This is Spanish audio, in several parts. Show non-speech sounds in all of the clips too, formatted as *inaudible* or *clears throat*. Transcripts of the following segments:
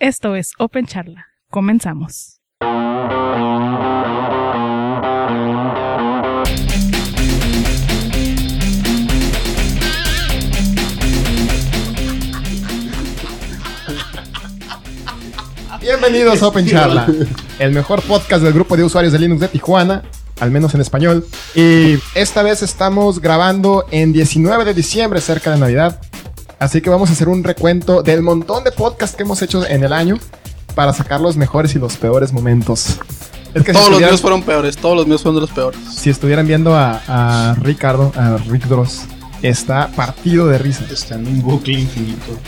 Esto es Open Charla. Comenzamos. Bienvenidos a Open Charla, el mejor podcast del grupo de usuarios de Linux de Tijuana, al menos en español. Y esta vez estamos grabando en 19 de diciembre, cerca de Navidad. Así que vamos a hacer un recuento del montón de podcasts que hemos hecho en el año para sacar los mejores y los peores momentos. Es que si Todos los míos fueron peores, todos los míos fueron de los peores. Si estuvieran viendo a, a Ricardo, a Rick Dross, está partido de risa. Está en un bucle infinito.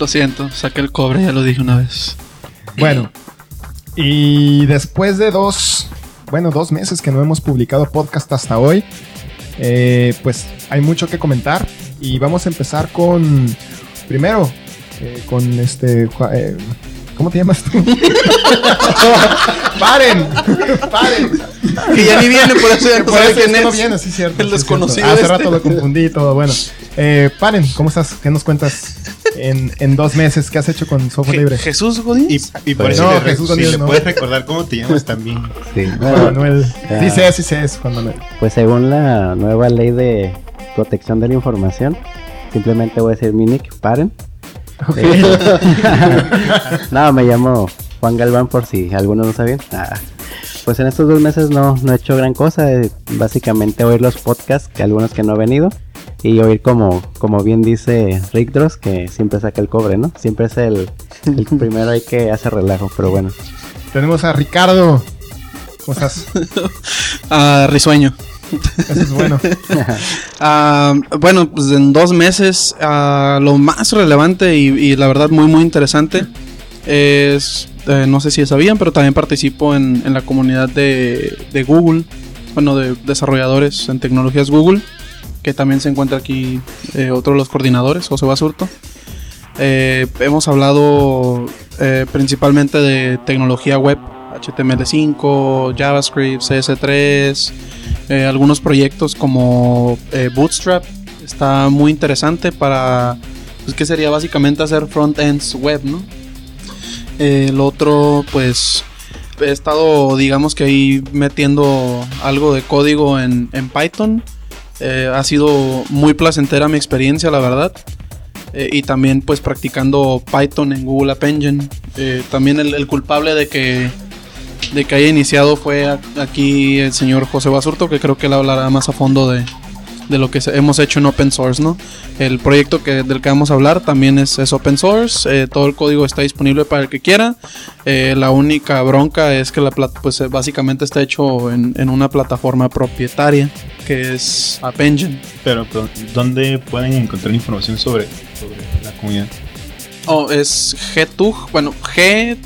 Lo siento, saqué el cobre, ya lo dije una vez. Bueno, y después de dos, bueno, dos meses que no hemos publicado podcast hasta hoy, eh, pues hay mucho que comentar y vamos a empezar con, primero, eh, con este, eh, ¿cómo te llamas tú? *laughs* paren, paren. Que ya ni viene, por eso ya no Por eso quién es no viene, sí, cierto. El sí, desconocido cierto. Hace este. rato lo confundí y todo. Bueno, eh, Paren, ¿cómo estás? ¿Qué nos cuentas en, en dos meses? ¿Qué has hecho con software Je- libre? Jesús Y, Godínez. y por Pues eso no, Jesús si Godínez le no. puedes *laughs* recordar cómo te llamas también. Sí. Juan Manuel. Sí sé, sí sé, es Juan Manuel. Pues según la nueva ley de protección de la información, simplemente voy a decir mi nick, paren. Ok. *laughs* no, me llamo Juan Galván por si algunos no sabían. Ah, Pues en estos dos meses no, no he hecho gran cosa, eh, básicamente oír los podcasts, que algunos que no he venido, y oír como, como bien dice Rick Dross, que siempre saca el cobre, ¿no? Siempre es el, el *laughs* primero ahí que hace relajo, pero bueno. Tenemos a Ricardo. ¿Cómo estás? *laughs* Ah, risueño. Eso es bueno. *laughs* Ah, bueno, pues en dos meses, ah, lo más relevante y, la verdad muy, muy interesante es, eh, no sé si sabían, pero también participo en, la comunidad de, de Google, bueno, de desarrolladores en tecnologías Google, que también se encuentra aquí eh, otro de los coordinadores, José Basurto. Eh, hemos hablado principalmente de tecnología web, HTML5, JavaScript, CS3, eh, algunos proyectos como eh, Bootstrap. Está muy interesante para, pues que sería básicamente hacer front-ends web, ¿no? Eh, el otro, pues, he estado, digamos que ahí metiendo algo de código en, en Python. Eh, ha sido muy placentera mi experiencia, la verdad. Eh, y también pues practicando Python en Google App Engine. Eh, también el culpable de que, de que haya iniciado fue aquí el señor José Basurto, que creo que él hablará más a fondo de, de lo que hemos hecho en open source, ¿no? El proyecto que, del que vamos a hablar también es, es open source, eh, todo el código está disponible para el que quiera. Eh, la única bronca es que la pues eh, básicamente está hecho en, en una plataforma propietaria que es App Engine. Pero, pero, ¿dónde pueden encontrar información sobre, sobre la comunidad? Oh, es GTUG, bueno, G,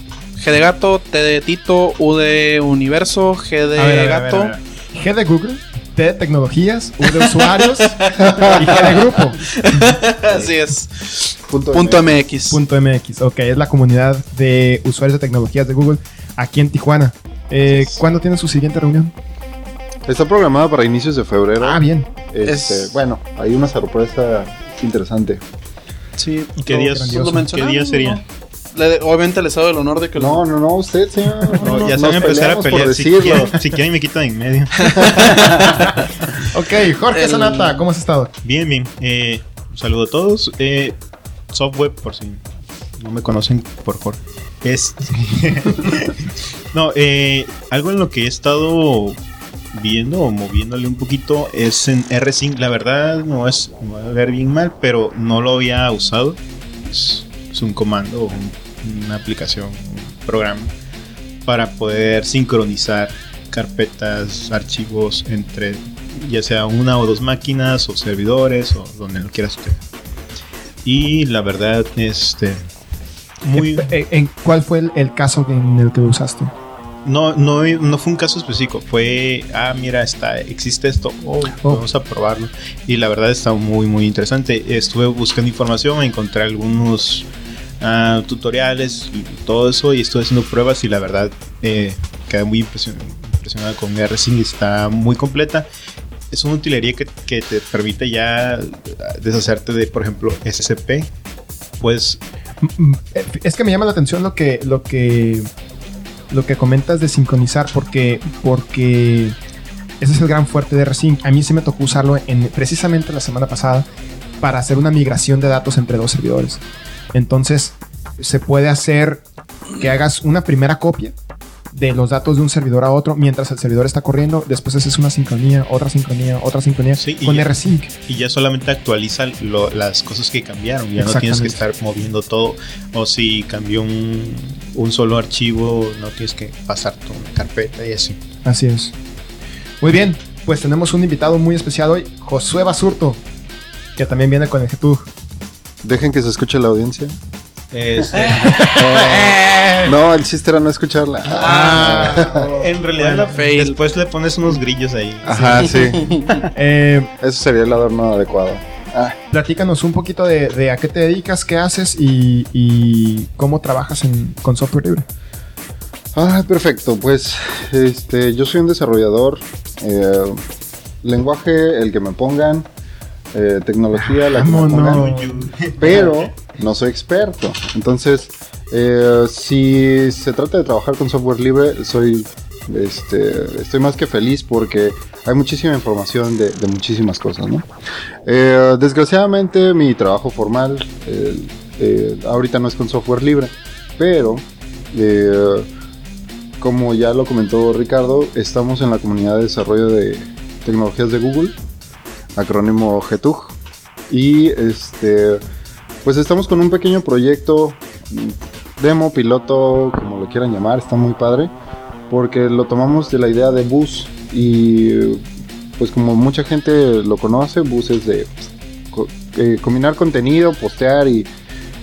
G de gato, T de Tito, U de universo, G de A ver, a ver, a ver, gato. a ver. G de Google, T de tecnologías, U de usuarios *laughs* y G de grupo. Así es. Punto, MX. Punto MX. Ok, es la comunidad de usuarios de tecnologías de Google aquí en Tijuana. Eh, ¿Cuándo tiene su siguiente reunión? Está programada para inicios de febrero. Ah, bien. Este, Es- Bueno, hay una sorpresa interesante. Sí. ¿Y qué días- qué día sería? Obviamente les doy el honor de que No, lo... no, no, usted, señor. No, No, ya se van a empezar a pelear. Si quieren, si quieren me quitan en medio. *laughs* Ok, Jorge El- Sanata, ¿cómo has estado? Bien, bien. Eh, un saludo a todos. Eh, software, por si no me conocen, por favor. Es. *laughs* no, eh, algo en lo que he estado viendo o moviéndole un poquito es en RSync. La verdad, no es. Me va a ver bien mal, pero no lo había usado. Es, es un comando, un- una aplicación, un programa para poder sincronizar carpetas, archivos entre ya sea una o dos máquinas o servidores o donde lo quieras usted. Y la verdad, este muy ¿en ¿Cuál fue el, el caso en el que lo usaste? no, no, no fue un caso específico, fue ah mira está, existe esto, oh, Oh. vamos a probarlo. Y la verdad está muy muy interesante. Estuve buscando información, encontré algunos ah, tutoriales y todo eso y estuve haciendo pruebas y la verdad eh, quedé muy impresion- impresionado con RSync, está muy completa. Es una utilería que, te permite ya deshacerte de, por ejemplo, SCP. Puedes Mm, eh, Es que me llama la atención lo que, lo que, lo que comentas de sincronizar, porque, porque ese es el gran fuerte de Resync. A mí sí me tocó usarlo en, precisamente la semana pasada para hacer una migración de datos entre dos servidores. Entonces, se puede hacer que hagas una primera copia de los datos de un servidor a otro mientras el servidor está corriendo. Después haces una sincronía, otra sincronía, otra sincronía Sí, con ya- Rsync. Y ya solamente actualiza lo- las cosas que cambiaron. Ya no tienes que estar moviendo todo. O si cambió un, un solo archivo, no tienes que pasar toda una carpeta y así. Así es. Muy bien, pues tenemos un invitado muy especial hoy, Josué Basurto, que también viene con el GTUG. Dejen que se escuche la audiencia. Este, *laughs* *laughs* No, el chiste era no escucharla. ah, en realidad la- Fail. después le pones unos grillos ahí. Ajá, sí. *laughs* Eh, Eso sería el adorno adecuado. Ah, platícanos un poquito de, de a qué te dedicas, qué haces y, y cómo trabajas en- con software libre. Ah, perfecto. Pues este, yo soy un desarrollador. eh, lenguaje, el que me pongan. Eh, tecnología, la pongan. Pero no soy experto. Entonces, eh, si se trata de trabajar con software libre, soy, este, estoy más que feliz porque hay muchísima información de, de muchísimas cosas, ¿no? Eh, desgraciadamente, mi trabajo formal eh, eh, ahorita no es con software libre, pero eh, como ya lo comentó Ricardo, estamos en la comunidad de desarrollo de tecnologías de Google, acrónimo GTUG, y este, pues estamos con un pequeño proyecto, demo, piloto, como lo quieran llamar, está muy padre, porque lo tomamos de la idea de Bus y pues como mucha gente lo conoce, Bus es de co- eh, combinar contenido, postear y,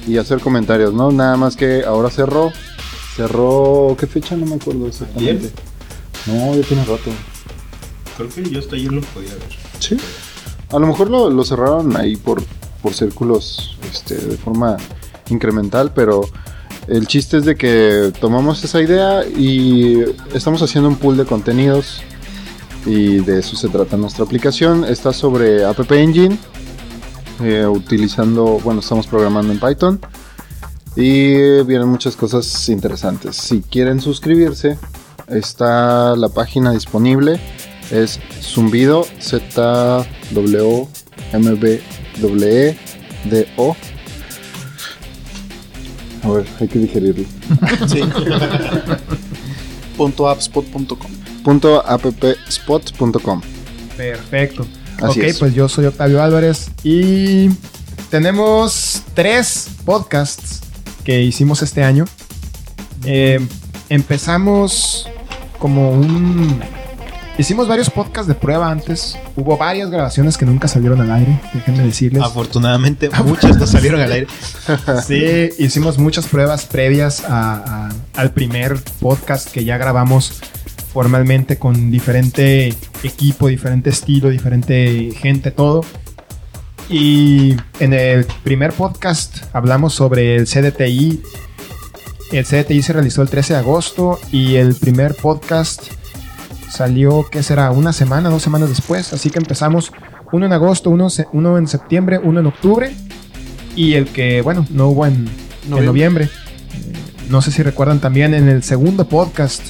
y hacer comentarios, ¿no? Nada más que ahora cerró, cerró, ¿qué fecha? No me acuerdo exactamente. No, ya tiene rato. Creo que yo hasta ayer lo podía ver. Sí. A lo mejor lo, cerraron ahí por, por círculos este, de forma incremental, pero el chiste es de que tomamos esa idea y estamos haciendo un pool de contenidos y de eso se trata nuestra aplicación. Está sobre App Engine, eh, utilizando, bueno, estamos programando en Python y vienen muchas cosas interesantes. Si quieren suscribirse, está la página disponible. Es zumbido z w m b w e d o A ver, hay que digerirlo. Sí. *laughs* Punto appspot.com. Punto appspot.com. Perfecto. Así ok, es. pues yo soy Octavio Álvarez y tenemos tres podcasts que hicimos este año. Eh, empezamos como un... Hicimos varios podcasts de prueba antes. Hubo varias grabaciones que nunca salieron al aire, déjenme decirles. Afortunadamente, *laughs* muchas no salieron al aire. *laughs* Sí, hicimos muchas pruebas previas a- a- al primer podcast que ya grabamos formalmente con diferente equipo, diferente estilo, diferente gente, todo. Y en el primer podcast hablamos sobre el CDTI. El CDTI se realizó el 13 de agosto y el primer podcast salió, ¿qué será? Una semana, dos semanas después. Así que empezamos uno en agosto, uno, uno en septiembre, uno en octubre. Y el que, bueno, no hubo en en Noviembre. noviembre. Eh, no sé si recuerdan también en el segundo podcast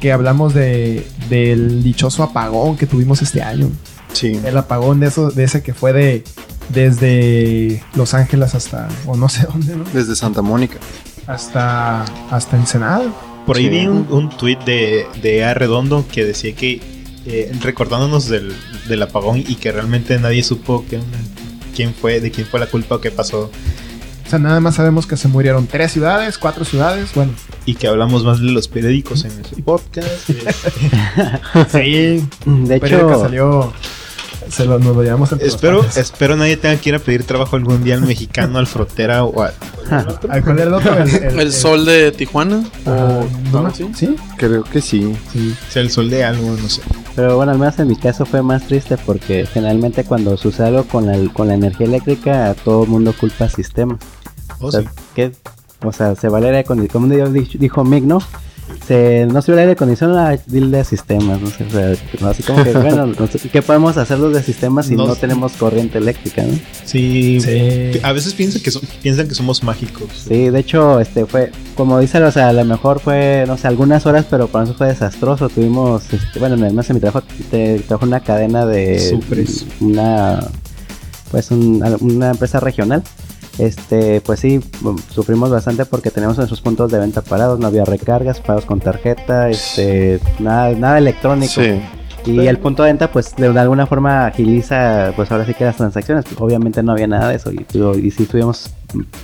que hablamos de, del dichoso apagón que tuvimos este año. Sí. El apagón de, eso, de ese que fue de desde Los Ángeles hasta, o no sé *laughs* dónde, ¿no? Desde Santa Mónica. Hasta, hasta Ensenada. Por ahí Sí. vi un, un tweet de, de A Redondo que decía que, eh, recordándonos del, del apagón y que realmente nadie supo onda, quién fue, de quién fue la culpa o qué pasó. O sea, nada más sabemos que se murieron tres ciudades, cuatro ciudades. Bueno, Y que hablamos más de los periódicos en ese podcast. *laughs* sí. De El periódico hecho, salió. Se lo, nos lo llevamos entre los espero, espero nadie tenga que ir a pedir trabajo algún día al mexicano, al frotera o a... ¿Al cuál era el otro? El, El sol de Tijuana. Ajá, o ¿no? ¿Sí? Creo que sí. Sí. o sea, el sol de algo, no sé. pero bueno, al menos en mi caso fue más triste porque generalmente cuando sucede algo con la, con la energía eléctrica, todo el mundo culpa al sistema. Oh, o, sea, sí. ¿qué? o sea, se vale condi- como dijo, dijo Mick, ¿no? Este, no sirve el aire acondicionado, dile a sistemas, no sé, o sea, no, así como que, bueno, *laughs* no sé, ¿qué podemos hacer los de sistemas si No tenemos corriente eléctrica, no? Sí, Sí. a veces piensan que, son- piensan que somos mágicos. Sí, de hecho, este fue, como dice, o sea, a lo mejor fue, no sé, algunas horas, pero para nosotros fue desastroso. Tuvimos, este, bueno, en el mes de mi trabajo, te, trabajo una cadena de Supres. una, pues, un- una empresa regional. Este, pues sí, bueno, sufrimos bastante porque teníamos nuestros puntos de venta parados, no había recargas, pagos con tarjeta, este, nada, nada electrónico. Sí. Y el punto de venta, pues de alguna forma agiliza, pues ahora sí que las transacciones. Obviamente no había nada de eso y, y sí estuvimos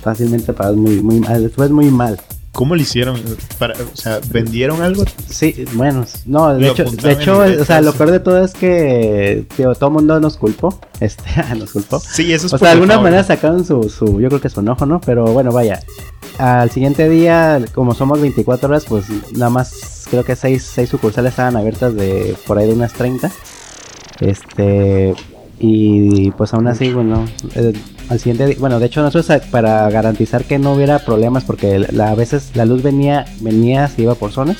fácilmente pagados muy, muy mal. Después muy mal. ¿Cómo lo hicieron? Para, o sea, ¿vendieron algo? Sí, bueno, no, de hecho, de hecho, o sea, lo peor de todo es que tío, todo el mundo nos culpó. *laughs* Este, *laughs* nos culpó. Sí, eso es O por sea, de alguna manera sacaron su, su, yo creo que su enojo, ¿no? Pero bueno, vaya. Al siguiente día, como somos 24 horas, pues nada más creo que 6, seis sucursales estaban abiertas de por ahí de unas 30. Este, y pues aún así, bueno, al siguiente día, bueno, de hecho nosotros eh, para garantizar que no hubiera problemas, porque a veces la luz venía, venía, se iba por zonas.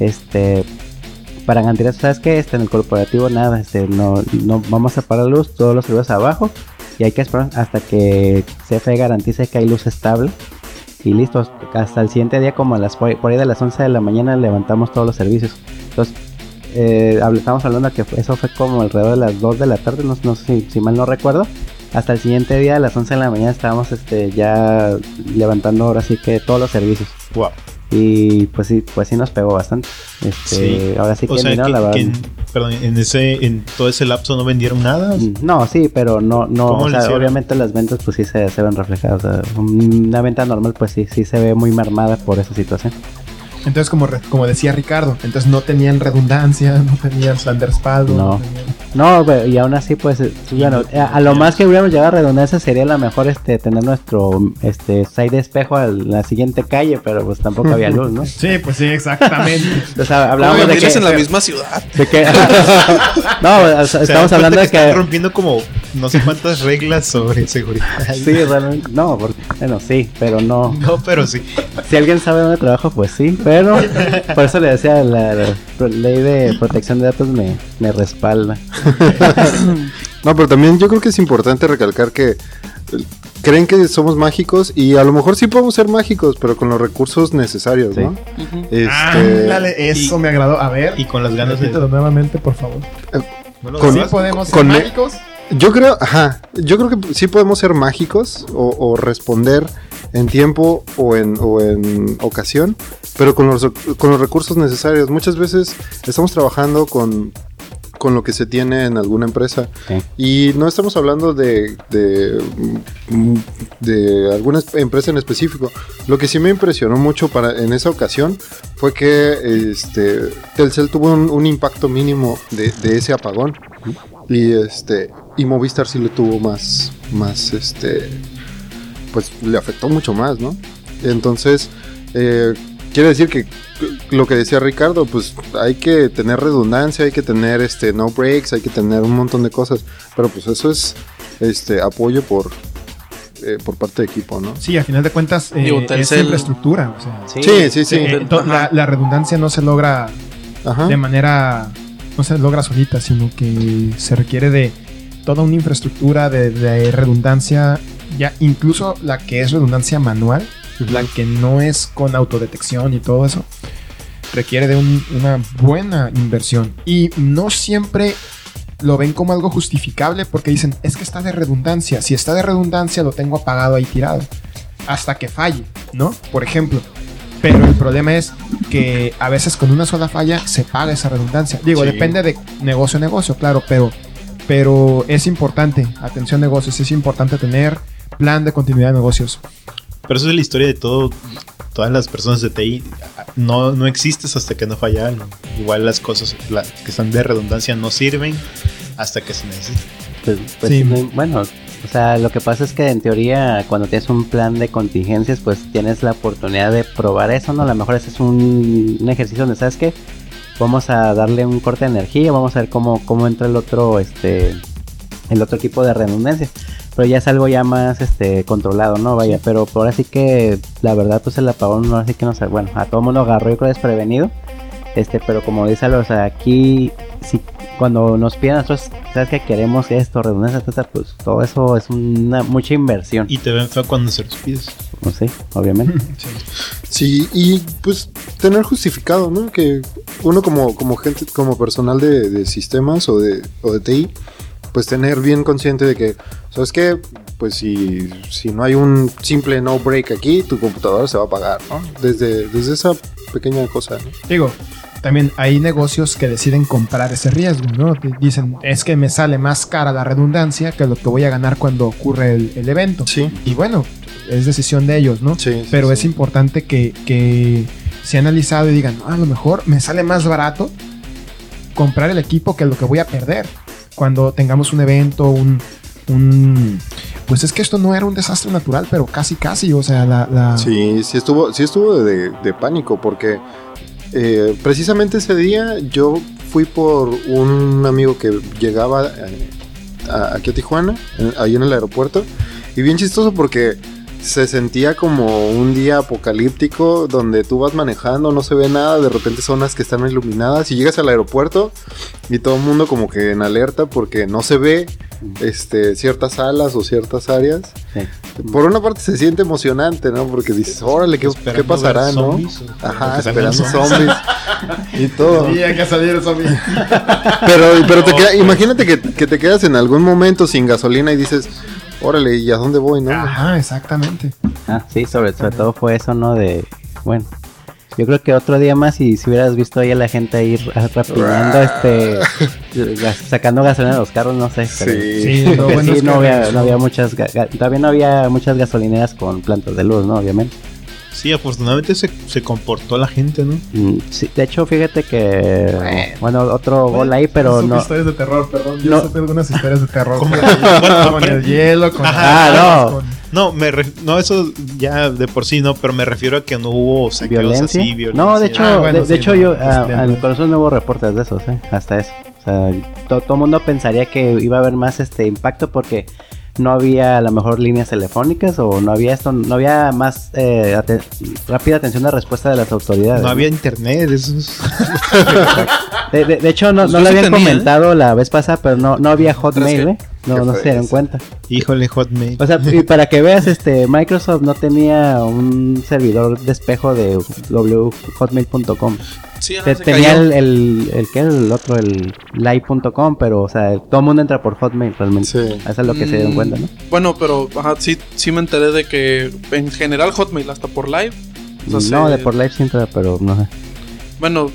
Este, para garantizar, ¿sabes qué? Este, en el corporativo nada, este, no, no vamos a parar la luz, todos los servicios abajo y hay que esperar hasta que CFE garantice que hay luz estable y listo, hasta el siguiente día como a las por ahí de las 11 de la mañana levantamos todos los servicios. Entonces, eh, estamos hablando que eso fue como alrededor de las 2 de la tarde, no, no sé si, si mal no recuerdo. Hasta el siguiente día a las 11 de la mañana estábamos este, ya levantando ahora sí que todos los servicios. Wow. Y pues sí, pues sí nos pegó bastante. Este, Sí. Ahora sí que O sea, que, la verdad, que en, perdón, en ese, en todo ese lapso no vendieron nada. Mm, No, sí, pero no, no, ¿Cómo o sea, obviamente las ventas pues sí se, se ven reflejadas. o sea, una venta normal pues sí, sí se ve muy mermada por esa situación. Entonces, como, re- como decía Ricardo, entonces no tenían redundancia, no tenían plan de respaldo. No. tenían- No, pero- y aún así pues, eh, bueno, a, a lo más que hubiéramos llegado a redundancia sería la mejor este tener nuestro este side de espejo a la siguiente calle, pero pues tampoco había luz, ¿no? *laughs* Sí, pues sí, exactamente. *laughs* O sea, hablábamos Oye, de que, en la misma ciudad. de que- *laughs* no, o sea, O sea, estamos hablando que de están que rompiendo como no sé cuántas reglas sobre seguridad. sí, realmente no, porque, bueno, sí, pero no. No, pero sí. Si alguien sabe dónde trabajo, pues sí, pero por eso le decía, la, ley de protección de datos me, me respalda. *laughs* No, pero también yo creo que es importante recalcar que eh, creen que somos mágicos y a lo mejor sí podemos ser mágicos, pero con los recursos necesarios, Sí. ¿no? Este, Ándale, eso me agradó. A ver, Y con las ganas de. nuevamente, por favor. ¿No lo con- ¿Sí podemos ser con- mágicos? Yo creo, ajá, yo creo que sí podemos ser mágicos o, o responder en tiempo o en, o en ocasión, pero con los, con los recursos necesarios. Muchas veces estamos trabajando con, con lo que se tiene en alguna empresa y no estamos hablando de, de, de alguna es- empresa en específico. Lo que sí me impresionó mucho para, en esa ocasión fue que este, Telcel tuvo un, un impacto mínimo de, de ese apagón. Y este. Y Movistar sí le tuvo más. Más este. Pues le afectó mucho más, ¿no? Entonces. eh, quiere decir que lo que decía Ricardo, pues hay que tener redundancia, hay que tener este no breaks, hay que tener un montón de cosas. Pero pues eso es este apoyo por. eh, por parte de equipo, ¿no? Sí, a final de cuentas eh, Digo, es infraestructura. O sea, Sí, sí, sí. eh, to- la, la redundancia no se logra Ajá. de manera no se logra solita, sino que se requiere de toda una infraestructura de, de redundancia, ya incluso la que es redundancia manual, la que no es con autodetección y todo eso, requiere de un- una buena inversión. Y no siempre lo ven como algo justificable porque dicen, es que está de redundancia, si está de redundancia lo tengo apagado ahí tirado, hasta que falle, ¿no? Por ejemplo. Pero el problema es que a veces con una sola falla se paga esa redundancia. Digo, Sí. depende de negocio a negocio, claro, pero, pero es importante, atención negocios, es importante tener plan de continuidad de negocios. Pero eso es la historia de todo. Todas las personas de TI. No, no existes hasta que no falla algo. Igual las cosas la- que están de redundancia no sirven hasta que se necesitan. Pues, pues, Sí. no- bueno, o sea, lo que pasa es que en teoría cuando tienes un plan de contingencias, pues tienes la oportunidad de probar eso, ¿no? A lo mejor ese es un, un ejercicio donde, ¿sabes qué? Vamos a darle un corte de energía, vamos a ver cómo, cómo entra el otro, este, el otro tipo de redundancia. pero ya es algo ya más este controlado, ¿no? Vaya, pero por así que la verdad pues el apagón no así que no sé, bueno, a todo mundo agarró yo creo desprevenido. Este, pero como dice o sea, aquí si cuando nos piden a nosotros, sabes que queremos esto, redundancia, etcétera, pues todo eso es una mucha inversión. Y te ven feo cuando se los pides. No sé, obviamente. *laughs* Sí, y pues tener justificado, ¿no? Que uno como, como gente, como personal de, de sistemas o de, o de TI, pues tener bien consciente de que, ¿sabes qué? Pues si, si no hay un simple no break aquí, tu computadora se va a apagar, ¿no? Desde, desde esa pequeña cosa, ¿no? Digo, también hay negocios que deciden comprar ese riesgo, ¿no? Dicen, es que me sale más cara la redundancia que lo que voy a ganar cuando ocurre el, el evento. Sí. Y bueno, es decisión de ellos, ¿no? Sí, sí, Pero sí. es importante que, que se analizado y digan, "Ah, a lo mejor me sale más barato comprar el equipo que lo que voy a perder cuando tengamos un evento, un... un- pues es que esto no era un desastre natural, pero casi, casi, o sea, la... la- Sí, sí estuvo, sí estuvo de, de pánico porque eh, precisamente ese día yo fui por un amigo que llegaba eh, a- aquí a Tijuana, eh, ahí en el aeropuerto, y bien chistoso porque se sentía como un día apocalíptico donde tú vas manejando, no se ve nada, de repente zonas que están iluminadas y llegas al aeropuerto y todo el mundo como que en alerta porque no se ve este, ciertas salas o ciertas áreas. Sí. Por una parte se siente emocionante, ¿no? Porque dices, órale, ¿qué, qué pasará, ver no? zombies, Ajá, esperando zombies. zombies y todo. Sí, hay que salir el zombie. Pero, pero te queda- imagínate que, que te quedas en algún momento sin gasolina y dices, órale, ¿y a dónde voy, no? Ajá, exactamente. Ah, sí, sobre, sobre todo fue eso, ¿no? De, bueno, yo creo que otro día más y si hubieras visto ahí a la gente ahí ra- rapiñando, este, *laughs* sacando gasolina de los carros, no sé. pero- Sí. Sí, *laughs* bueno sí, no había, no había muchas, todavía no había muchas gasolineras con plantas de luz, ¿no? Obviamente. Sí, afortunadamente se, se comportó la gente, ¿no? Mm, sí, de hecho, fíjate que, bueno, otro gol ahí, pero no. historias de terror, perdón. Yo No. supe algunas historias de terror. Con, *laughs* Bueno, con pero- el hielo, con Ah, las- no. con- No, me ref- no, eso ya de por sí no, pero me refiero a que no hubo saqueos ¿Violencia? así, violencia. No, de hecho, Ah, bueno, de, hecho no, yo, ah, al corazón no hubo reportes de esos, ¿eh? Hasta eso. O sea, to- todo el mundo pensaría que iba a haber más este impacto porque no había a lo mejor líneas telefónicas o no había esto, no había más eh, ate- rápida atención de respuesta de las autoridades. no había internet, eso es- *laughs* De, de- de hecho, no, Pues no lo habían tenía, ¿eh? comentado la vez pasada, pero no, no había Hotmail? ¿eh? No, ¿Qué no se dieron eso? cuenta. Híjole, Hotmail. O sea, *laughs* y para que veas, este Microsoft no tenía un servidor de espejo de whotmail.com. Sí, tenía el, el, el que el otro, el live.com, pero o sea, todo el mundo entra por Hotmail realmente. Sí. Eso es lo que se dieron Mm, cuenta, ¿no? Bueno, pero ajá, sí, sí me enteré de que en general Hotmail, hasta por live. o sea, no, se- de por live sí entra, pero no sé. Bueno,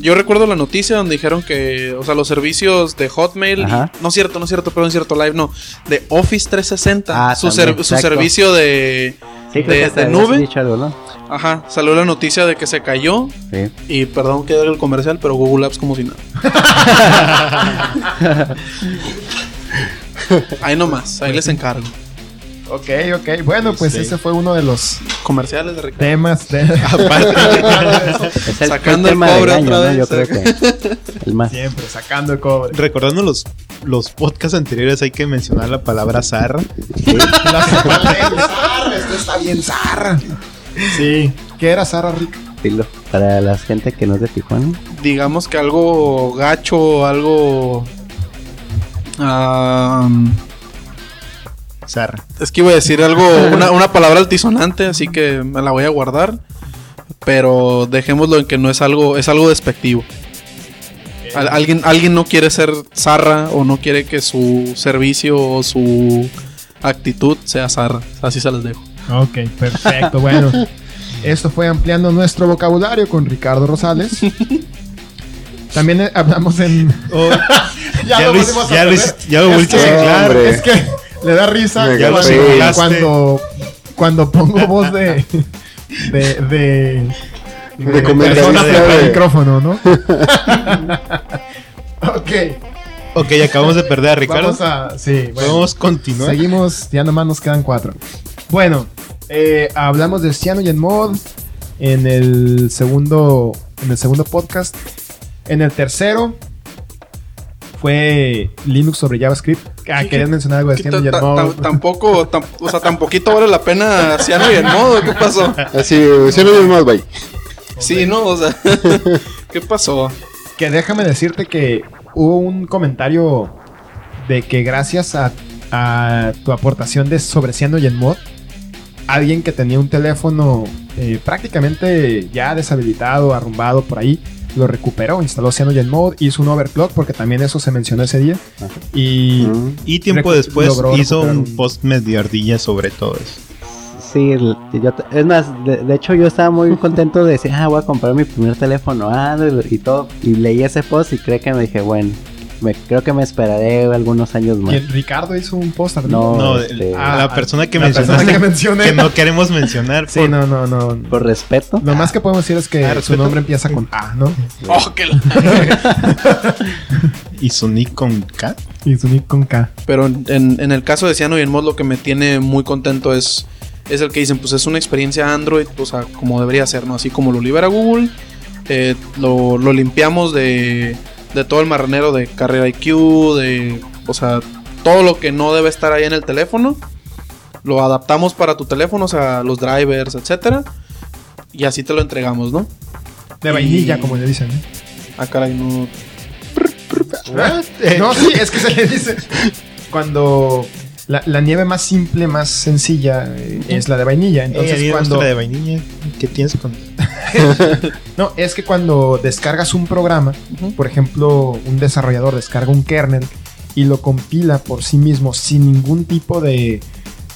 yo recuerdo la noticia donde dijeron que, o sea, los servicios de Hotmail, y- no es cierto, no es cierto, perdón, es cierto, live no, de Office 360, Ah, su, también, ser- su exacto. servicio de, Sí, de, de nube, dicho algo, ¿no? ajá, salió la noticia de que se cayó Sí. y perdón que haga el comercial, pero Google Apps como si nada. *laughs* ahí nomás, ahí les encargo. Ok, ok. Bueno, pues Sí. ese fue uno de los Comerciales de Ricardo. temas de... *laughs* *laughs* Es el, Sacando el el tema del cobre año, otra ¿no? vez, Yo creo que el más. Siempre sacando el cobre. Recordando los, los podcasts anteriores, hay que mencionar la palabra zarra. La zarra, esto está bien zarra. Sí. ¿Qué era Zarra Rick? estilo para la gente que no es de Tijuana. digamos que algo gacho, algo... ah, Zarra. es que iba a decir algo, una, una palabra altisonante, así que me la voy a guardar. Pero dejémoslo en que no es algo, es algo despectivo. Al- alguien, alguien no quiere ser zarra o no quiere que su servicio o su actitud sea zarra. Así se las dejo. Ok, perfecto. Bueno, *laughs* esto fue ampliando nuestro vocabulario con Ricardo Rosales. *laughs* También hablamos en. *laughs* Ya, lo, volvimos a ya, ya lo Es volviste a hombre. Es que le da risa Ya cuando, cuando, cuando pongo voz de. de. de. De persona comentarista frente al de- micrófono, ¿no? ok. Ok, acabamos de perder a Ricardo. Vamos a. Sí, bueno. Podemos continuar. Seguimos, ya nomás nos quedan cuatro. Bueno, eh, hablamos de Cyanogen Mod en el segundo en el segundo podcast. En el tercero fue Linux sobre JavaScript. Ah, ¿Qué- querías mencionar algo de Ciano ta- Mode. ta- tampoco, tam- o sea, tampoquito vale la pena Ciano y el modo, ¿qué pasó? Así, si no más, bye. Sí, no, o sea, *laughs* ¿qué pasó? Que déjame decirte que hubo un comentario de que gracias a, a tu aportación de sobre Mod, alguien que tenía un teléfono eh, prácticamente ya deshabilitado, arrumbado por ahí, lo recuperó, instaló Mod, hizo un overclock porque también eso se mencionó ese día. Y. Y tiempo después hizo un- post medio ardilla sobre todo eso. Sí, yo es más, de, de hecho yo estaba muy contento de decir, ah, voy a comprar mi primer teléfono Android y todo. Y leí ese post y creo que me dije, bueno, me, creo que me esperaré algunos años más. ¿quién? Ricardo hizo un post arriba. No, No, este, el- a la persona que la mencionaste persona que mencioné. que no queremos mencionar. Sí, por- no, no, no. por respeto. Lo más que podemos decir es que Ah, su nombre empieza con A, ¿no? *laughs* Oh, que la- *laughs* Y su nick con K. Y su nick con K. Pero en, en el caso de Ciano y el mod lo que me tiene muy contento es, es el que dicen, pues es una experiencia Android, o sea, como debería ser, ¿no? Así como lo libera Google, eh, lo, lo limpiamos de, de todo el marranero de Carrera IQ, de, o sea, todo lo que no debe estar ahí en el teléfono, lo adaptamos para tu teléfono, o sea, los drivers, etcétera, y así te lo entregamos, ¿no? De Y- vainilla, como le dicen. ¿eh? Ah, caray, no... *laughs* No, sí, es que se le dice. Cuando la, la nieve más simple, más sencilla, eh, es la de vainilla. Entonces, cuando. de vainilla, ¿qué tienes con *laughs* *laughs* No, es que cuando descargas un programa, por ejemplo, un desarrollador descarga un kernel y lo compila por sí mismo sin ningún tipo de,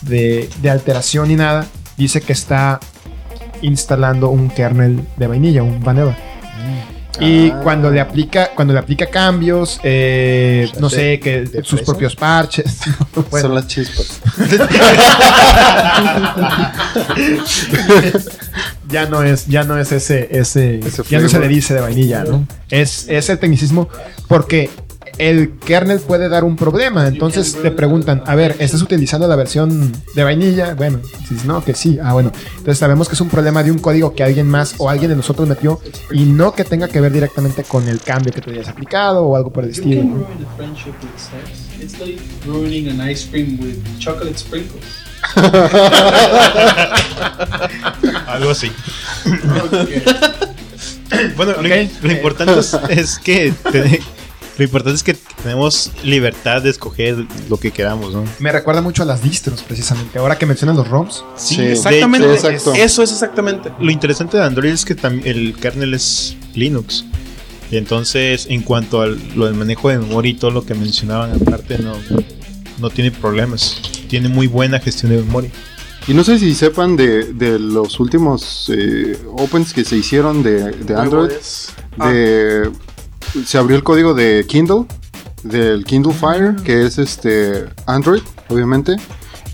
de, de alteración ni nada, dice que está instalando un kernel de vainilla, un vanilla. Y Ah. cuando le aplica, cuando le aplica cambios, eh, no sé, que sus propios parches. *laughs* bueno, Son las chispas. *laughs* ya no es, ya no es ese, ese, Ese ya no se le dice de vainilla, ¿no? Es, es el tecnicismo porque el kernel puede dar un problema. Entonces te preguntan, a ver, ¿estás utilizando la versión de vainilla? Bueno, si no, que sí. Ah, bueno. Entonces sabemos que es un problema de un código que alguien más o alguien de nosotros metió y no que tenga que ver directamente con el cambio que tú hayas aplicado o algo por el estilo. ¿no? ruin a friendship with sex. It's like ruining an ice cream with chocolate sprinkles. *laughs* algo así? *laughs* bueno, lo, importante es, es que te- lo importante es que tenemos libertad de escoger lo que queramos, ¿no? Me recuerda mucho a las distros, precisamente. Ahora que mencionan los ROMs. Sí, Exactamente, hecho, exacto. eso es exactamente. Lo interesante de Android es que el kernel es Linux. Y entonces, en cuanto a lo del manejo de memoria y todo lo que mencionaban aparte, no, no tiene problemas. Tiene muy buena gestión de memoria. Y no sé si sepan de, de los últimos eh, opens que se hicieron de, de Android. Ah, De, Se abrió el código de Kindle, del Kindle Fire, que es este Android, obviamente.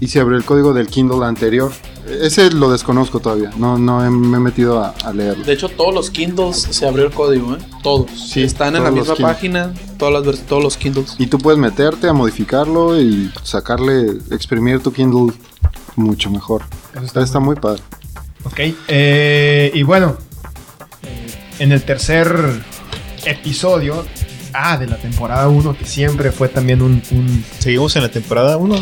Y se abrió el código del Kindle anterior. Ese lo desconozco todavía, no, no he- me he metido a, a leerlo. De hecho, todos los Kindles se abrió el código, ¿eh? Todos. Sí, Están en la misma Kindle. página, todas las todos los Kindles. Y tú puedes meterte a modificarlo y sacarle, exprimir tu Kindle mucho mejor. Eso Está, está muy padre. Ok. eh, y bueno, en el tercer episodio, ah, de la temporada 1, que siempre fue también un, un- Seguimos en la temporada 1.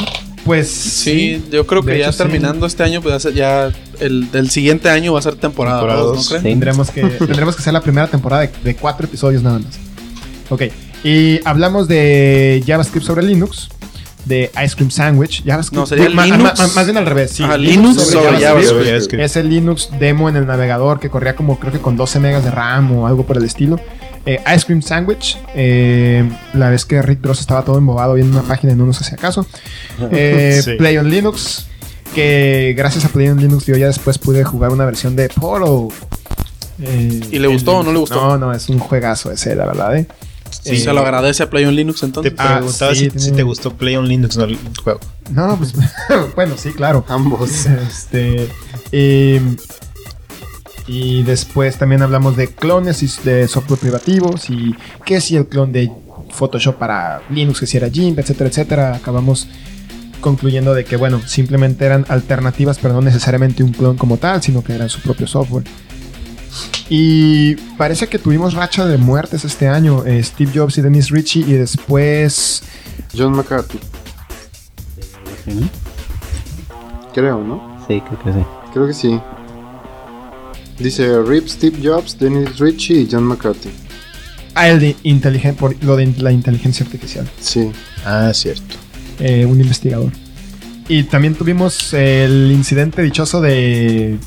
pues Sí, yo creo que ya hecho, sí. terminando este año, pues ya, el, el siguiente año va a ser temporada, Temporada dos, ¿no dos. Sí. Tendremos que, *laughs* tendremos que hacer la primera temporada de, de cuatro episodios nada más. Ok. Y hablamos de JavaScript sobre Linux, de Ice Cream Sandwich. JavaScript, No, sería ma- Linux. ma- ma- más bien al revés. Sí, Ajá, Linux sobre JavaScript. Es el Linux demo en el navegador que corría como creo que con 12 megas de RAM o algo por el estilo. Eh, Ice Cream Sandwich, eh, la vez que Rick Dross estaba todo embobado viendo una página y no nos hacía caso. *laughs* Eh, Sí. Play on Linux, que gracias a Play on Linux yo ya después pude jugar una versión de Portal. Eh, ¿Y le gustó o no le gustó? No, no, es un juegazo ese, la verdad. ¿eh? Sí, se lo agradece a Play on Linux Te entonces. Ah, preguntaba sí, si, tiene- si te gustó Play on Linux, no el juego. No, pues *laughs* bueno, sí, claro. Ambos. Este. Y, y después también hablamos de clones y de software privativos y que si el clon de Photoshop para Linux, que si era GIMP, etcétera, etcétera. Acabamos concluyendo de que, bueno, simplemente eran alternativas, pero no necesariamente un clon como tal, sino que eran su propio software. Y parece que tuvimos racha de muertes este año. eh, Steve Jobs y Dennis Ritchie. Y después. John McCarthy, creo, ¿no? Sí, creo que sí. Creo que sí. Dice Rip Steve Jobs, Dennis Ritchie y John McCarthy. Ah, el de inteligen- por lo de la inteligencia artificial. Sí. Ah, cierto. eh, un investigador. Y también tuvimos el incidente dichoso de.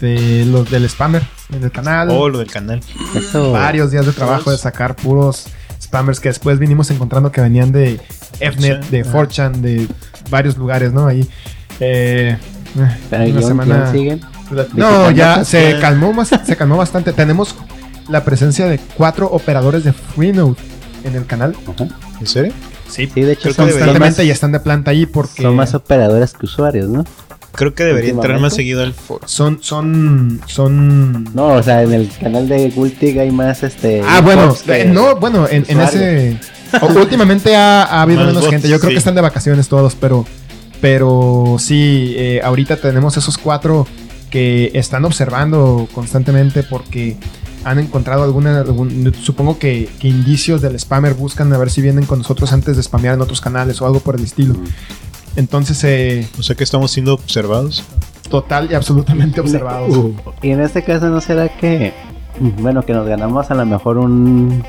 de los del spammer en el canal. Oh, lo del canal. Eso. varios días de trabajo de sacar puros spammers que después vinimos encontrando que venían de Fnet, de 4chan, de varios lugares, ¿no? Ahí. Eh, Pero una ¿y aún- y aún siguen. No, ¿Visitando ya se calmó, más- *laughs* se calmó bastante. Tenemos la presencia de cuatro operadores de Freenode en el canal. Ajá. ¿En serio? Sí, Sí, de hecho Creo constantemente más, y están de planta ahí porque son más operadores que usuarios, ¿no? Creo que debería entrar más seguido al foro. son, son, son. No, o sea, en el canal de Gultig hay más este. Ah, bueno, que- eh, no, bueno, en, en ese. últimamente ha, ha habido Más menos bots, gente. Yo creo sí. que están de vacaciones todos, pero. Pero sí, eh, ahorita tenemos esos cuatro que están observando constantemente porque han encontrado alguna. algún- supongo que, que indicios del spammer buscan a ver si vienen con nosotros antes de spamear en otros canales o algo por el estilo. Entonces, eh, O sea que estamos siendo observados. total y absolutamente observados. Y en este caso, ¿no será que. Bueno, que nos ganamos a lo mejor un.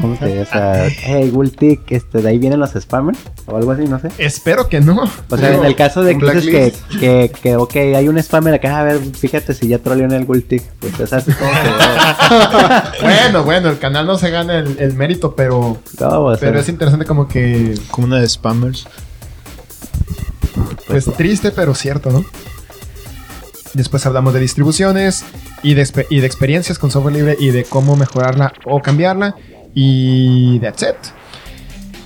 ¿Cómo se dice? O sea, hey, Gultig, este, de ahí vienen los spammers o algo así, no sé. Espero que no. O sea, en el caso de que dices que, que, que, ok, hay un spammer acá, a ver, fíjate si ya troleó en el Gultig. Pues es así como que. *laughs* Bueno, bueno, el canal no se gana el, el mérito, pero. No, o sea, Pero es interesante como que Como una de spammers. Pues triste, pero cierto, ¿no? Después hablamos de distribuciones y de, y de experiencias con software libre y de cómo mejorarla o cambiarla. Y that's it.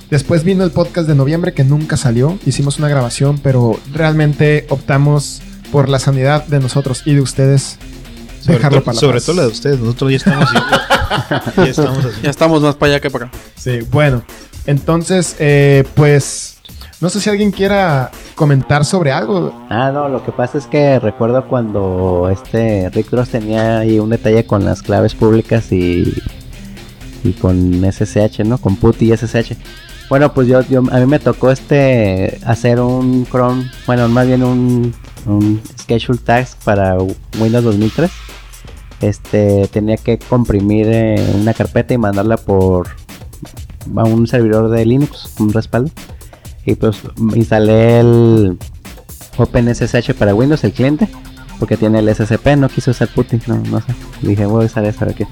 Después vino el podcast de noviembre que nunca salió. Hicimos una grabación, pero realmente optamos por la sanidad de nosotros y de ustedes. Sobre, Dejarlo para la sobre paz. todo la de ustedes. Nosotros ya estamos, *laughs* ya estamos así. Ya estamos más para allá que para acá. Sí, bueno. Entonces, eh, pues... No sé si alguien quiera comentar sobre algo. Ah, no, lo que pasa es que recuerdo cuando este Rick Ross tenía ahí un detalle con las claves públicas y, y con SSH, ¿no? Con PuTTY y SSH. Bueno, pues yo, yo a mí me tocó este hacer un Chrome, bueno, más bien un, schedule task para Windows 2003. Este tenía que comprimir eh, una carpeta y mandarla por a un servidor de Linux, un respaldo. Y pues instalé el OpenSSH para Windows, el cliente, porque tiene el SCP, no quiso usar Putin, no, no sé. Dije, voy a usar eso, a ver qué.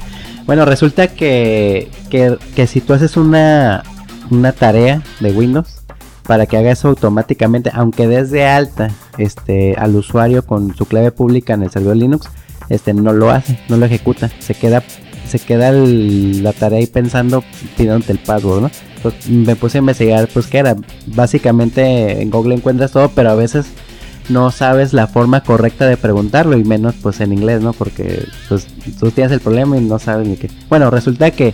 Bueno, resulta que, que, que si tú haces una, una tarea de Windows, para que haga eso automáticamente, aunque desde alta este, al usuario con su clave pública en el servidor Linux, este, no lo hace, no lo ejecuta, se queda, se queda la tarea ahí pensando, pidiéndote el password, ¿no? Pues me puse a investigar, pues qué era, básicamente en Google encuentras todo, pero a veces no sabes la forma correcta de preguntarlo y menos pues en inglés, ¿no? Porque pues tú tienes el problema y no sabes ni qué. Bueno, resulta que,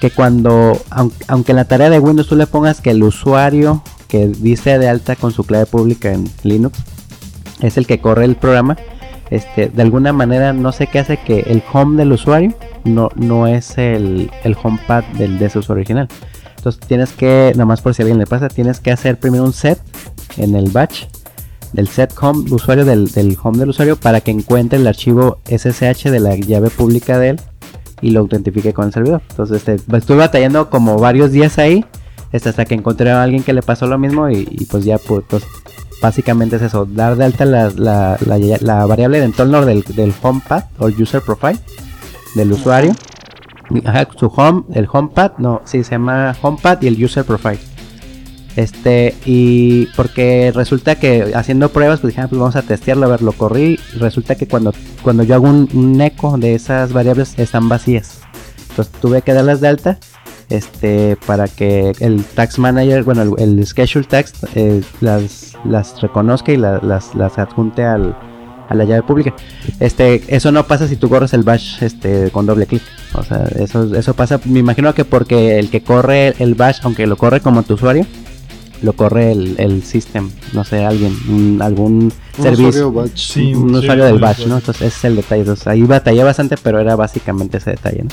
que cuando, aun- aunque en la tarea de Windows tú le pongas que el usuario que dice de alta con su clave pública en Linux es el que corre el programa, este, de alguna manera no sé qué hace que el home del usuario no, no es el, el homepad del, de su original. Entonces tienes que, nada más por si a alguien le pasa, tienes que hacer primero un set en el batch del set home de usuario del, del home del usuario para que encuentre el archivo SSH de la llave pública de él y lo autentifique con el servidor. Entonces este, estuve batallando como varios días ahí este, hasta que encontré a alguien que le pasó lo mismo y, y pues ya pues, pues, básicamente es eso, dar de alta la, la- la- la variable de entorno del, del homepad o el user profile del usuario. Ajá, su home, el homepad, no, sí, se llama homepad y el user profile. Este, y porque resulta que haciendo pruebas, pues dije, ah, pues vamos a testearlo, a ver, lo corrí. Resulta que cuando, cuando yo hago un, eco de esas variables, están vacías. Entonces tuve que darlas de alta. Este, para que el tax manager, bueno, el, schedule text eh, las, las reconozca y la- las, las adjunte al, a la llave pública. Este, eso no pasa si tú corres el bash este, con doble clic. O sea, eso, eso pasa, me imagino que porque el que corre el bash, aunque lo corre como tu usuario, lo corre el, el system, no sé, alguien, un- algún Un servicio, batch. Sí, un sí, usuario del batch. ¿no? Entonces ese es el detalle. Entonces, ahí batallé bastante, pero era básicamente ese detalle, ¿no?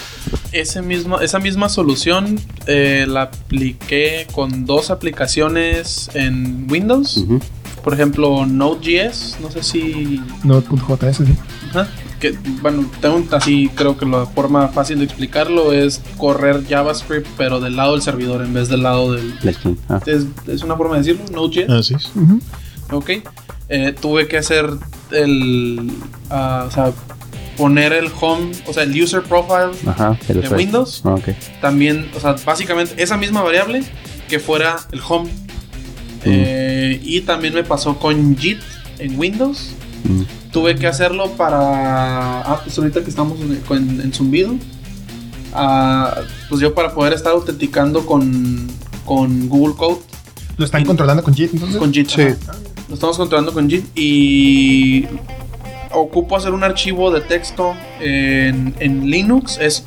Ese mismo, esa misma solución eh, la apliqué con dos aplicaciones en Windows. Por ejemplo, Node.js. No sé si. Node.js, sí. Ajá, que, bueno, tengo un- así, creo que la forma fácil de explicarlo es correr JavaScript, pero del lado del servidor en vez del lado del. Ah, Es, es una forma de decirlo, Node.js. Así es. Ok. Eh, tuve que hacer el. ah, o sea, poner el home, o sea, el user profile Ajá, usuario. Windows. Ah, ok. También, o sea, básicamente esa misma variable que fuera el home. Eh, y también me pasó con JIT en Windows. Mm. Tuve que hacerlo para. Ah, pues ahorita que estamos en, en- en zumbido. ah, pues yo para poder estar autenticando con, con Google Code. ¿Lo están Y- controlando con JIT entonces? Con JIT. Sí. Lo estamos controlando con JIT. Y ocupo hacer un archivo de texto en, en Linux. Es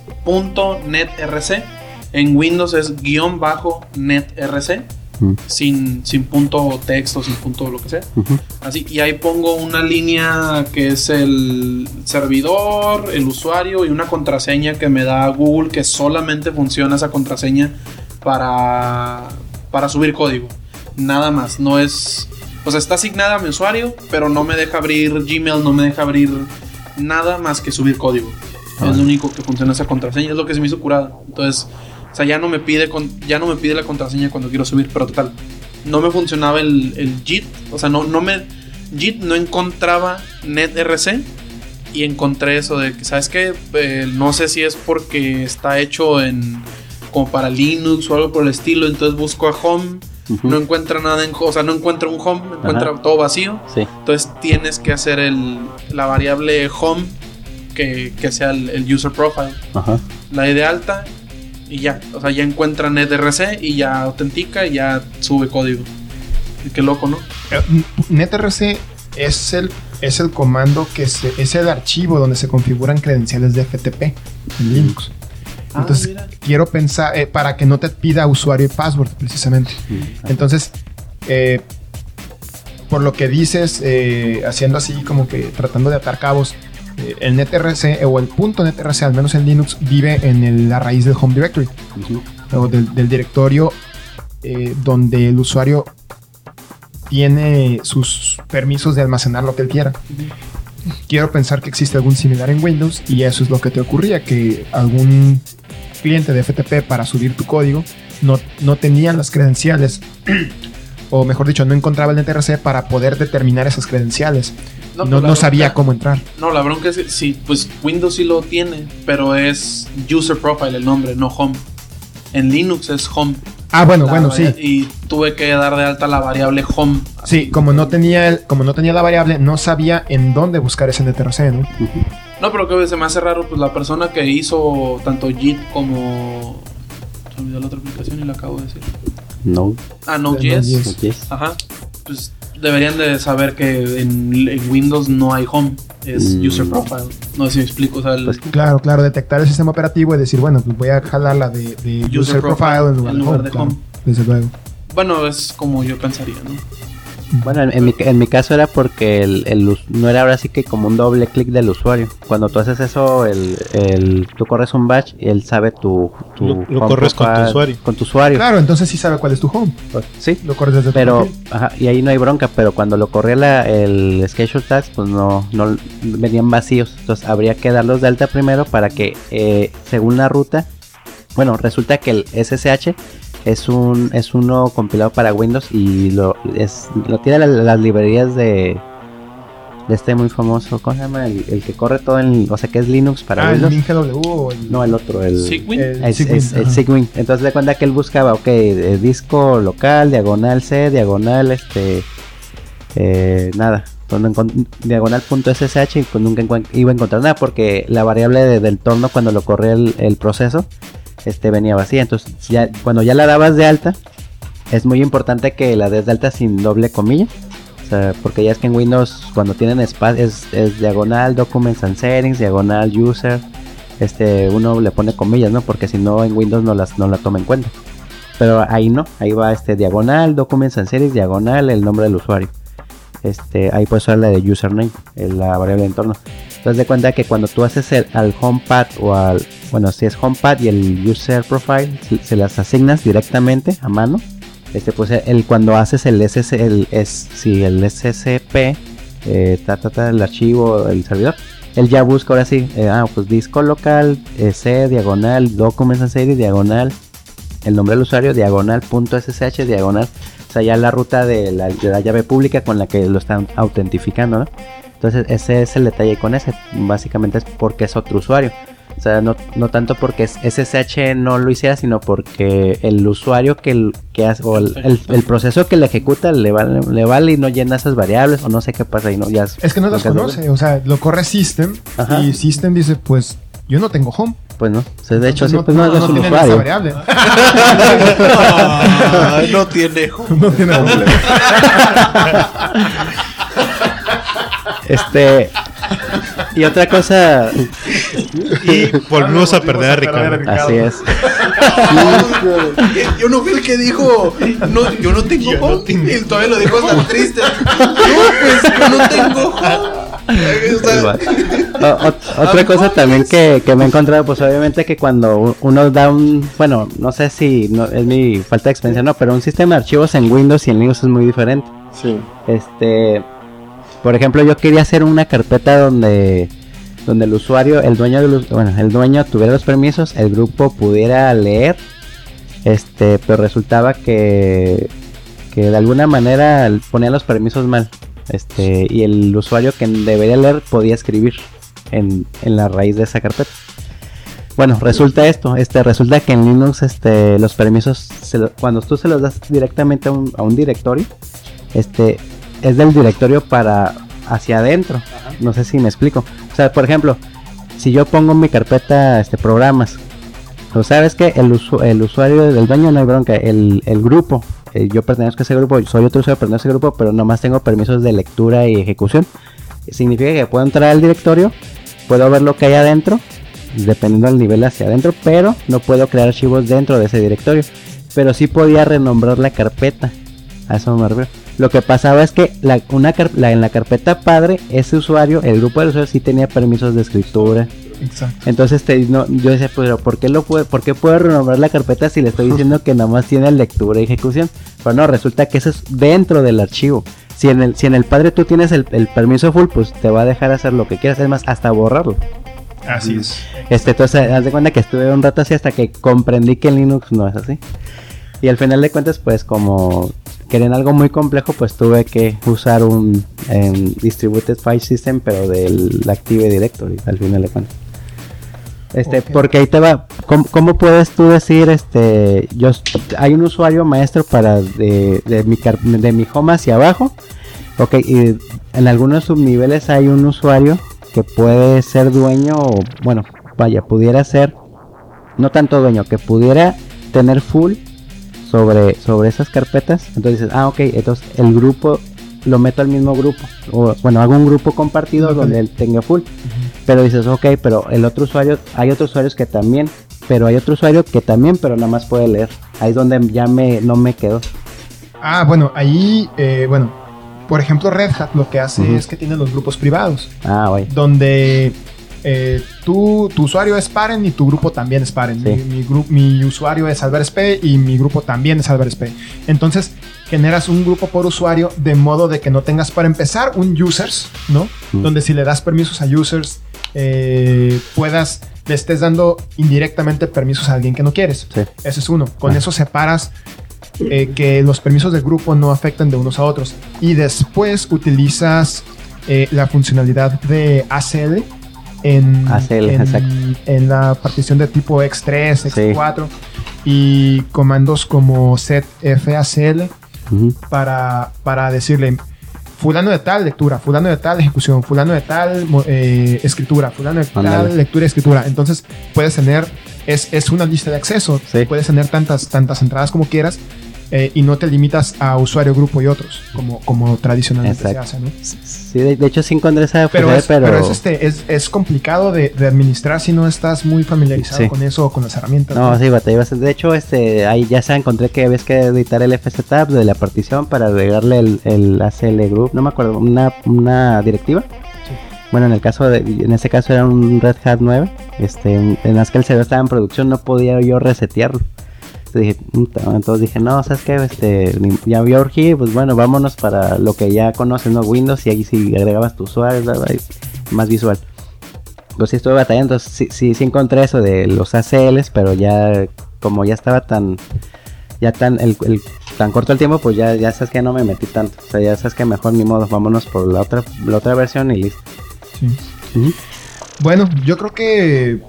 .netrc. En Windows es guion bajo netrc. Mm. Sin, sin punto texto, sin punto lo que sea. Así, y ahí pongo una línea que es el servidor, el usuario y una contraseña que me da Google que solamente funciona esa contraseña para, para subir código. Nada más, no es... O sea, está asignada a mi usuario, pero no me deja abrir Gmail, no me deja abrir nada más que subir código. Es lo único que funciona esa contraseña, es lo que se me hizo curada. Entonces, o sea, ya no me pide con, ya no me pide la contraseña cuando quiero subir, pero total. No me funcionaba el, el JIT, o sea, no, no me JIT no encontraba netrc y encontré eso de que sabes qué? Eh, no sé si es porque está hecho en como para Linux o algo por el estilo, entonces busco a home, no encuentra nada en, o sea, no encuentra un home, encuentra Ajá. todo vacío. Sí. Entonces tienes que hacer el, la variable home que, que sea el, el user profile. Ajá. La de alta y ya. O sea, ya encuentra netrc y ya autentica y ya sube código. Y qué loco, ¿no? Eh, netrc es el, es el comando que se, es el archivo donde se configuran credenciales de FTP en Linux. Ah, Entonces, mira. quiero pensar, eh, para que no te pida usuario y password, precisamente. Entonces, eh, por lo que dices, eh, haciendo así como que tratando de atar cabos, el netrc eh, o el punto netrc, al menos en Linux, vive en el- la raíz del home directory o del, del directorio eh, donde el usuario tiene sus permisos de almacenar lo que él quiera. Quiero pensar que existe algún similar en Windows y eso es lo que te ocurría, que algún cliente de FTP para subir tu código no, no tenía las credenciales, *clears throat* o mejor dicho, no encontraba el NTRC para poder determinar esas credenciales. No, pues no, la sabía cómo entrar. No, la bronca es que sí, pues Windows sí lo tiene, pero es user profile el nombre, no home. En Linux es home. Ah, bueno, La bueno, sí. Y tuve que dar de alta la variable home. Sí, como no tenía el, como no tenía la variable, no sabía en dónde buscar ese NTRC, ¿no? No, pero que se me hace raro, pues la persona que hizo tanto JIT como. Se olvidó la otra aplicación y la acabo de decir. No. Ah. Yes. Ajá. Pues deberían de saber que en, en Windows no hay home, es Mm. user profile. No sé si me explico. O sea, el Pues, Claro, claro, detectar el sistema operativo y decir, bueno, pues voy a jalar la de, de user, User profile, profile en lugar, en de, lugar home, de claro, home. Desde luego. bueno, es como yo pensaría, ¿no? Bueno, en, en mi, en mi caso era porque el, no era ahora sí que como un doble clic del usuario. Cuando tú haces eso, el, el- tú corres un batch y él sabe tu, tu Lo- lo home corres con tu usuario. Con tu usuario. Claro, entonces sí sabe cuál es tu home. Sí. Lo corres desde tu Pero, perfil. ajá, y ahí no hay bronca, pero cuando lo corría la, el schedule tags, pues no, no venían vacíos. Entonces habría que darlos de alta primero para que, eh, según la ruta, bueno, resulta que el SSH es un es uno compilado para Windows y lo es lo tiene la- las librerías de de este muy famoso, ¿cómo se llama? El, el que corre todo en, o sea, que es Linux para Ah, el Windows. MinGW o el, No, el otro, el Sigwin. el Sigwin, el. Entonces de cuenta que él buscaba, ok, eh, disco local, diagonal C, diagonal este, eh, nada, cuando encon- diagonal punto SSH y pues nunca iba a encontrar nada porque la variable de- del torno cuando lo corría el, el proceso, este venía vacía. Entonces ya cuando ya la dabas de alta, es muy importante que la des de alta sin doble comilla. Porque ya es que en Windows cuando tienen espacio es, diagonal documents and settings, diagonal user, este uno le pone comillas, ¿no? Porque si no en Windows no las no la toma en cuenta. pero ahí no, ahí va este diagonal, documents and series, diagonal, el nombre del usuario. Este, ahí puedes usar la de username, la variable de entorno. Entonces de cuenta que cuando tú haces el, al homepad o al, bueno, si es homepad y el user profile, se, se las asignas directamente a mano. Este, pues el, cuando haces el SS, el, es, si el SSP, eh, ta, ta, ta, el archivo, el servidor, él ya busca ahora sí, eh, ah, pues disco local, eh, C, diagonal, documents and series, diagonal, el nombre del usuario, diagonal, punto SSH, diagonal, o sea, ya la ruta de la, de la llave pública con la que lo están autentificando, ¿no? Entonces, ese es el detalle con ese, básicamente es porque es otro usuario. O sea, no, no tanto porque es- SSH no lo hiciera, sino porque el usuario que, el- que hace, o el, el- el proceso que le ejecuta le vale, le vale y no llena esas variables, o no sé qué pasa y no, ya Es que no las conoce, o sea, lo corre System Ajá. y System dice, pues yo no tengo home. Pues no, o sea, de hecho, sí, pues no, es un tienen esa usuario. variable. Ay, *laughs* no tiene. *laughs* no tiene home. *laughs* Este. Y otra cosa, Y volvimos a perder a Ricardo. así es. *laughs* Yo no fui el que dijo, no, yo no tengo home. Y todavía lo dijo hasta triste. No, pues yo no tengo home. O otra cosa también que, que me he encontrado, pues obviamente que cuando uno da un, bueno, no sé si no, es mi falta de experiencia, no, pero un sistema de archivos en Windows y en Linux es muy diferente. Sí. Este, por ejemplo, yo quería hacer una carpeta donde, donde el usuario, el dueño del, us- bueno, el dueño tuviera los permisos, el grupo pudiera leer, este, pero resultaba que, que de alguna manera ponía los permisos mal, este, y el usuario que debería leer podía escribir en, en la raíz de esa carpeta. Bueno, resulta esto, este, resulta que en Linux, este, los permisos, cuando tú se los das directamente a un, a un directorio, este, es del directorio para hacia adentro. No sé si me explico. O sea, por ejemplo, si yo pongo en mi carpeta este programas, o sabes que el, usu- el usuario del dueño no hay bronca, el, el grupo, eh, yo pertenezco a ese grupo, soy otro usuario, pertenezco a ese grupo, pero nomás tengo permisos de lectura y ejecución. Significa que puedo entrar al directorio, puedo ver lo que hay adentro, dependiendo del nivel hacia adentro, pero no puedo crear archivos dentro de ese directorio. Pero sí podía renombrar la carpeta. A eso me refiero. Lo que pasaba es que la, una car- la- en la carpeta padre, ese usuario, el grupo de usuarios sí tenía permisos de escritura. Exacto. Entonces te, no, yo decía, pero ¿por qué, lo puede, ¿por qué puedo renombrar la carpeta si le estoy diciendo que nada más tiene lectura y ejecución? Pero no, resulta que eso es dentro del archivo. Si en el, si en el padre tú tienes el, el permiso full, pues te va a dejar hacer lo que quieras, es más, hasta borrarlo. Así es. Este, entonces, haz de cuenta que estuve un rato así hasta que comprendí que en Linux no es así. Y al final de cuentas, pues como querían algo muy complejo, pues tuve que usar un em, Distributed File System, pero del Active Directory, al final de cuentas. Este, porque ahí te va, ¿cómo, cómo puedes tú decir, este, yo, hay un usuario maestro para de, de mi, de mi home hacia abajo, ok, y en algunos subniveles hay un usuario que puede ser dueño, o bueno, vaya, pudiera ser, no tanto dueño, que pudiera tener full sobre, sobre esas carpetas. Entonces dices, ah, ok, entonces el grupo lo meto al mismo grupo. O bueno, hago un grupo compartido donde él tenga full. Pero dices, ok, pero el otro usuario, hay otros usuarios que también, pero hay otro usuario que también, pero nada más puede leer. Ahí es donde ya me, no me quedo. Ah, bueno, ahí, eh, bueno, por ejemplo, Red Hat lo que hace es que tiene los grupos privados, Ah, donde eh, tú, tu usuario es Paren y tu grupo también es Paren. Sí. Mi, mi usuario es AlbertSP y mi grupo también es AlbertSP. Entonces, generas un grupo por usuario de modo de que no tengas para empezar un users, ¿no? Mm. Donde si le das permisos a users, eh, puedas, le estés dando indirectamente permisos a alguien que no quieres. Sí. Ese es uno. Con Ah. eso separas eh, que los permisos del grupo no afecten de unos a otros. Y después utilizas eh, la funcionalidad de ACL en, ACL, en, en la partición de tipo X3, Sí. X4 y comandos como setfacl Ujú. para, para decirle fulano de tal lectura, fulano de tal ejecución, fulano de tal eh, escritura, fulano de tal lectura y escritura. Entonces puedes tener, es, es una lista de acceso, Sí. puedes tener tantas, tantas entradas como quieras eh, y no te limitas a usuario, grupo y otros, como, como tradicionalmente Exacto. se hace, ¿no? Sí, de, de hecho sí encontré esa Pero, pero, pero es, este, es, es complicado de, de administrar si no estás muy familiarizado Sí. con eso o con las herramientas. No, sí, batallé bastante. De hecho, este, ahí ya se encontré que ves que editar el FSTab de la partición para agregarle el, el ACL group, no me acuerdo, una, una directiva. Bueno, en el caso de, en este caso era un Red Hat 9, este, en las que el servidor estaba en producción, no podía yo resetearlo. Entonces dije, "Puta", entonces dije, no, ¿sabes qué? Este, ya había urgido, pues bueno, vámonos para lo que ya conoces, ¿no? Windows, y ahí sí agregabas tu usuario, bla, bla, más visual. Pues sí estuve batallando, entonces sí, sí, sí encontré eso de los ACLs, pero ya como ya estaba tan ya tan el, el- tan corto el tiempo, pues ya, ya sabes que no me metí tanto. O sea, ya sabes que mejor ni modo, vámonos por la otra, la otra versión y listo. Sí. Bueno, yo creo que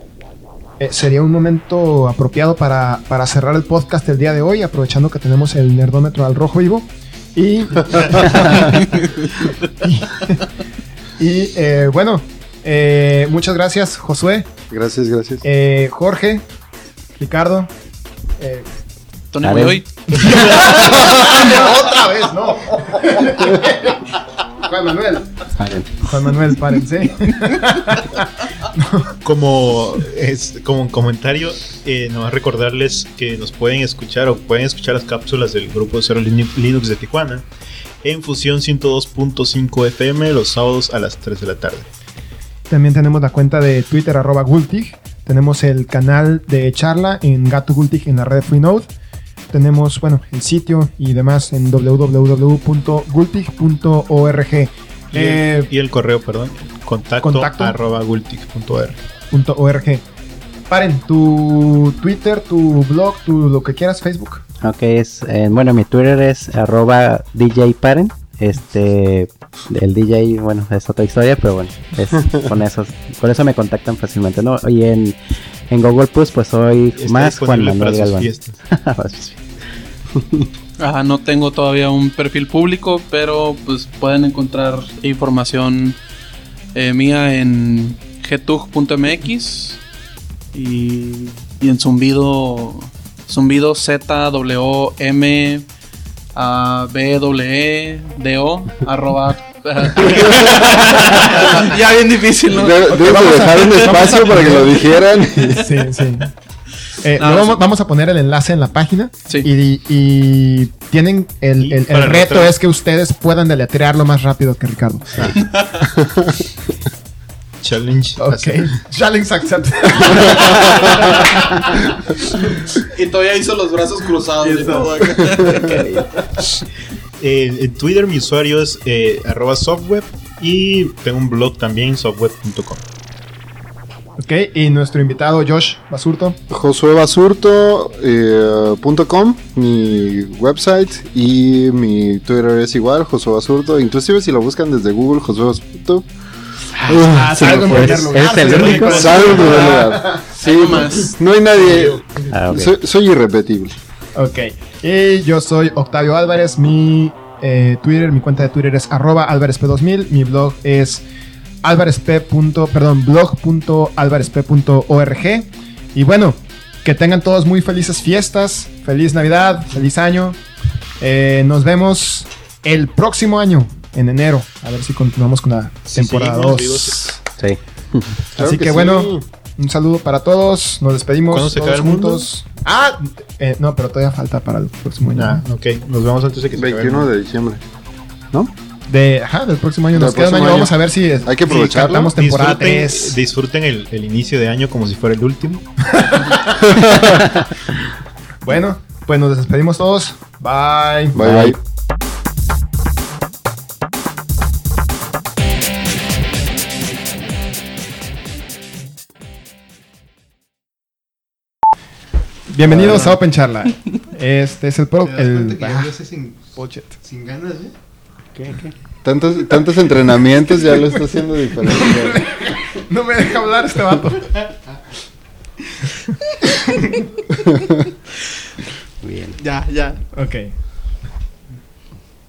eh, sería un momento apropiado para, para cerrar el podcast el día de hoy, aprovechando que tenemos el nerdómetro al rojo vivo. Y, *laughs* y, y, eh, bueno, eh, muchas gracias, Josué, Gracias, gracias. eh, Jorge, Ricardo. eh, Tony ver. Boy. *laughs* Otra vez, no. *laughs* Juan Manuel. Juan Manuel, párense. *laughs* Como, es, como un comentario, eh, nomás recordarles que nos pueden escuchar o pueden escuchar las cápsulas del grupo de Cero Lin- Linux de Tijuana en Fusión 102.5 FM los sábados a las 3 de la tarde. También tenemos la cuenta de Twitter, arroba Gultig. Tenemos el canal de charla en Gato Gultig en la red Freenode. Tenemos, bueno, el sitio y demás en www.gultig.org. Y, Eh, el, y el correo, perdón, contacto, Contacto. arroba gultic.org. punto .org. Paren, tu Twitter, tu blog, tu lo que quieras, Facebook. Ok, es, eh, bueno, mi Twitter es arroba DJ Paren. Este, el DJ, bueno, es otra historia, pero bueno, es *laughs* con eso, con eso me contactan fácilmente, ¿no? Y en, en Google Plus, pues soy Está más Juan Manuel Galván. fiestas. *laughs* Ajá, no tengo todavía un perfil público, pero pues pueden encontrar información eh, mía en getug.mx y, y en zumbido zumbido Z W M A B W E D O *laughs* arroba *laughs* ya bien difícil, ¿no? De- Debes de vamos a- dejar un vamos a espacio para que lo dijeran. Sí, sí. *laughs* Eh, No, vamos, a poner el enlace en la página. Sí. Y, y tienen el, Y el- el para reto es que ustedes puedan deletrearlo más rápido que Ricardo. *laughs* Challenge. Ok. Challenge accepted. Y todavía hizo los brazos cruzados. Eh, en Twitter mi usuario es eh, arroba softweb y tengo un blog también, softweb.com. ok. Y nuestro invitado Josh Basurto. josuebasurto.com, mi website y mi Twitter es igual, Josué Basurto. Inclusive si lo buscan desde Google, Josué Basurto. Ah, salgo en pues, primer lugar. ¿eres el Sí, único? Salgo en primer lugar. Sí, no más. no hay nadie. Ah, soy irrepetible. Ok. Y yo soy Octavio Álvarez. Mi eh, Twitter, mi cuenta de Twitter es arroba álvarezp2000. Mi blog es álvarezp. punto- Perdón, blog.álvarezp.org. Y bueno, que tengan todos muy felices fiestas. Feliz Navidad, feliz año. Eh, nos vemos el próximo año, en enero. A ver si continuamos con la temporada seguimos 2. vivos. Sí. Claro Así que, sí. bueno, un saludo para todos. Nos despedimos ¿Cuándo se todos el mundo? Ah, eh, no, pero todavía falta para el próximo año. Ah, ok, nos vemos antes de que se acabe el 21 mundo. de diciembre. ¿No? De, ajá, del próximo año. Nos Del queda un año. Vamos a ver si, Hay que si aprovecharlo. cantamos temporada disfruten 3. disfruten el, el inicio de año como si fuera el último. *laughs* Bueno, pues nos despedimos todos. Bye. Bye bye. Bienvenidos a Open Charla. Este es el pro. ¿Te das El, cuenta que ya ah, sin, sin ganas, ¿eh? Tantos, tantos entrenamientos ya lo está haciendo diferente. *laughs* No me deja hablar este vato. Bien. Ya, ya. Ok.